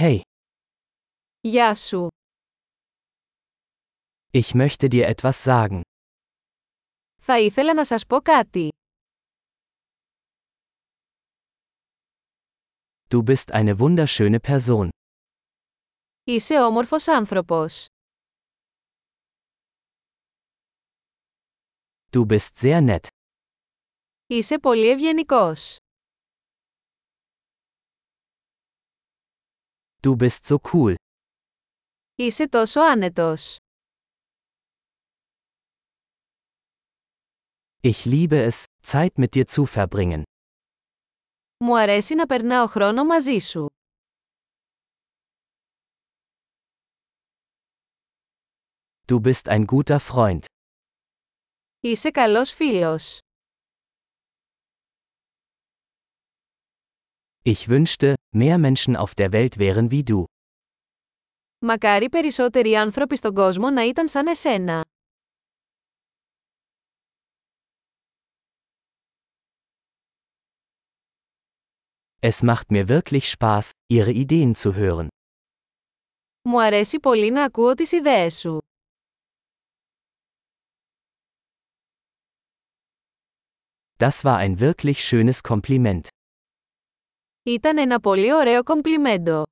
Hey, Γεια σου. ich möchte dir etwas sagen. Θα ήθελα να σας πω κάτι. Du bist eine wunderschöne Person. Είσαι όμορφος άνθρωπος. Du bist sehr nett. Είσαι πολύ ευγενικός. Du bist so cool. Είσαι τόσο άνετος. Ich liebe es, Zeit mit dir zu verbringen. Μου αρέσει να περνάω χρόνο μαζί σου. Du bist ein guter Freund. Είσαι καλός φίλος. Ich wünschte, mehr Menschen auf der Welt wären wie du. Μακάρι περισσότεροι άνθρωποι στον κόσμο να ήταν σαν εσένα. Es macht mir wirklich Spaß, ihre Ideen zu hören. Μου αρέσει πολύ να ακούω τις ιδέες σου. Das war ein wirklich schönes Kompliment. Ήταν ένα πολύ ωραίο κομπλιμέντο.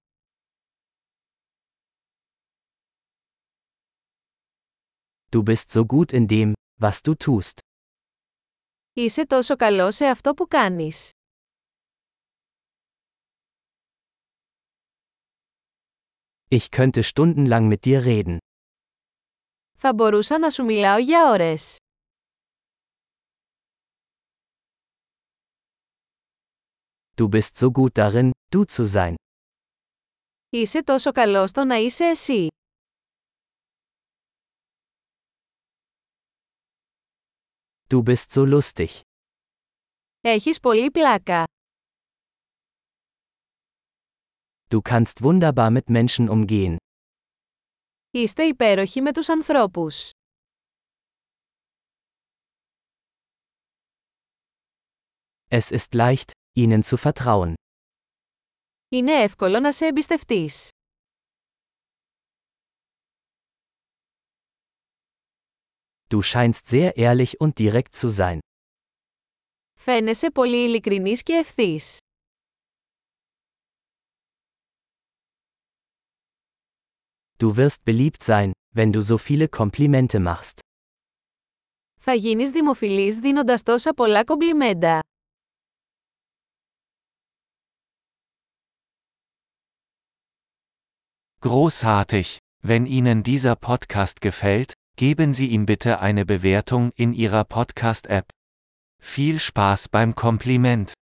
Du bist so gut in dem, was du tust. Είσαι τόσο καλό σε αυτό που κάνεις. Ich könnte stundenlang mit dir reden. Θα μπορούσα να σου μιλάω για ώρες. Du bist so gut darin, du zu sein. Είσαι τόσο καλό στο να είσαι εσύ. Du bist so lustig. Έχεις πολύ πλάκα. Du kannst wunderbar mit Menschen umgehen. Είστε υπέροχοι με τους ανθρώπους. Es ist leicht, ihnen zu vertrauen. Είναι εύκολο να σε εμπιστευτείς. Du scheinst sehr ehrlich und direkt zu sein. Φαίνεσαι πολύ ειλικρινής και ευθύς. Du wirst beliebt sein, wenn du so viele Komplimente machst. Θα γίνεις δημοφιλής δίνοντας τόσα πολλά κομπλιμέντα. Großartig! Wenn Ihnen dieser Podcast gefällt, geben Sie ihm bitte eine Bewertung in Ihrer Podcast-App. Viel Spaß beim Kompliment!